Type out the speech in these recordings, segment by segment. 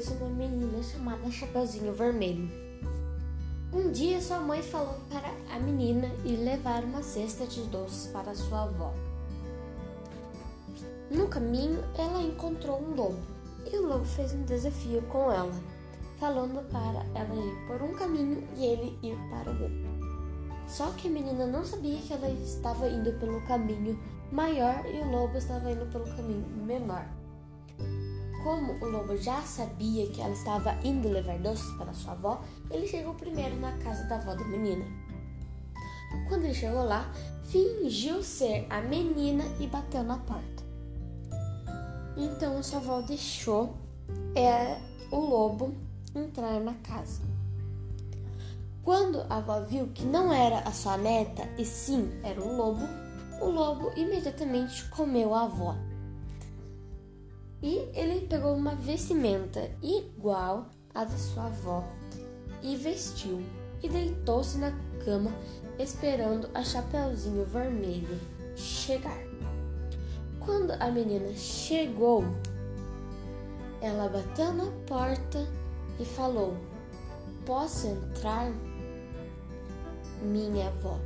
vez uma menina chamada Chapeuzinho Vermelho. Um dia sua mãe falou para a menina ir levar uma cesta de doces para sua avó. No caminho, ela encontrou um lobo e o lobo fez um desafio com ela, falando para ela ir por um caminho e ele ir para o outro. Só que a menina não sabia que ela estava indo pelo caminho maior e o lobo estava indo pelo caminho menor. Como o lobo já sabia que ela estava indo levar doces para sua avó, ele chegou primeiro na casa da avó da menina. Quando ele chegou lá, fingiu ser a menina e bateu na porta. Então sua avó deixou é, o lobo entrar na casa. Quando a avó viu que não era a sua neta e sim era o lobo, o lobo imediatamente comeu a avó. E ele pegou uma vestimenta igual à da sua avó e vestiu e deitou-se na cama esperando a Chapeuzinho Vermelho chegar. Quando a menina chegou, ela bateu na porta e falou: Posso entrar? Minha avó.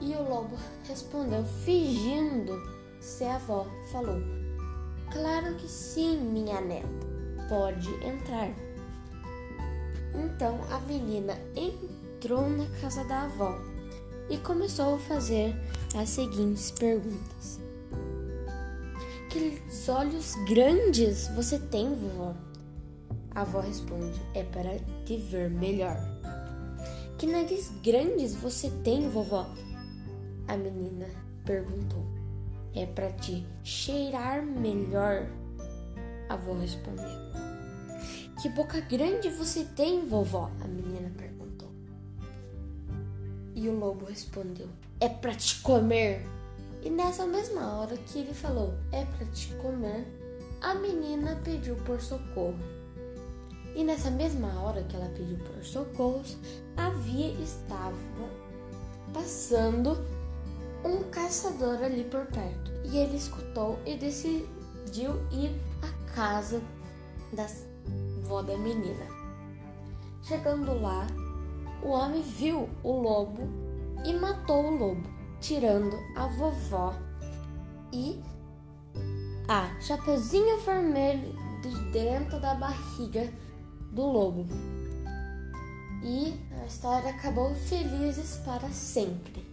E o lobo respondeu, fingindo ser avó, falou: Claro que sim, minha neta, pode entrar. Então a menina entrou na casa da avó e começou a fazer as seguintes perguntas: Que olhos grandes você tem, vovó? A avó responde: É para te ver melhor. Que nariz grandes você tem, vovó? A menina perguntou. É para te cheirar melhor, a avó respondeu. Que boca grande você tem, vovó? A menina perguntou. E o lobo respondeu: É para te comer. E nessa mesma hora que ele falou: É para te comer, a menina pediu por socorro. E nessa mesma hora que ela pediu por socorro, havia estava passando um caçador ali por perto e ele escutou e decidiu ir à casa da avó da menina. Chegando lá, o homem viu o lobo e matou o lobo, tirando a vovó e a Chapeuzinho Vermelho de dentro da barriga do lobo. E a história acabou felizes para sempre.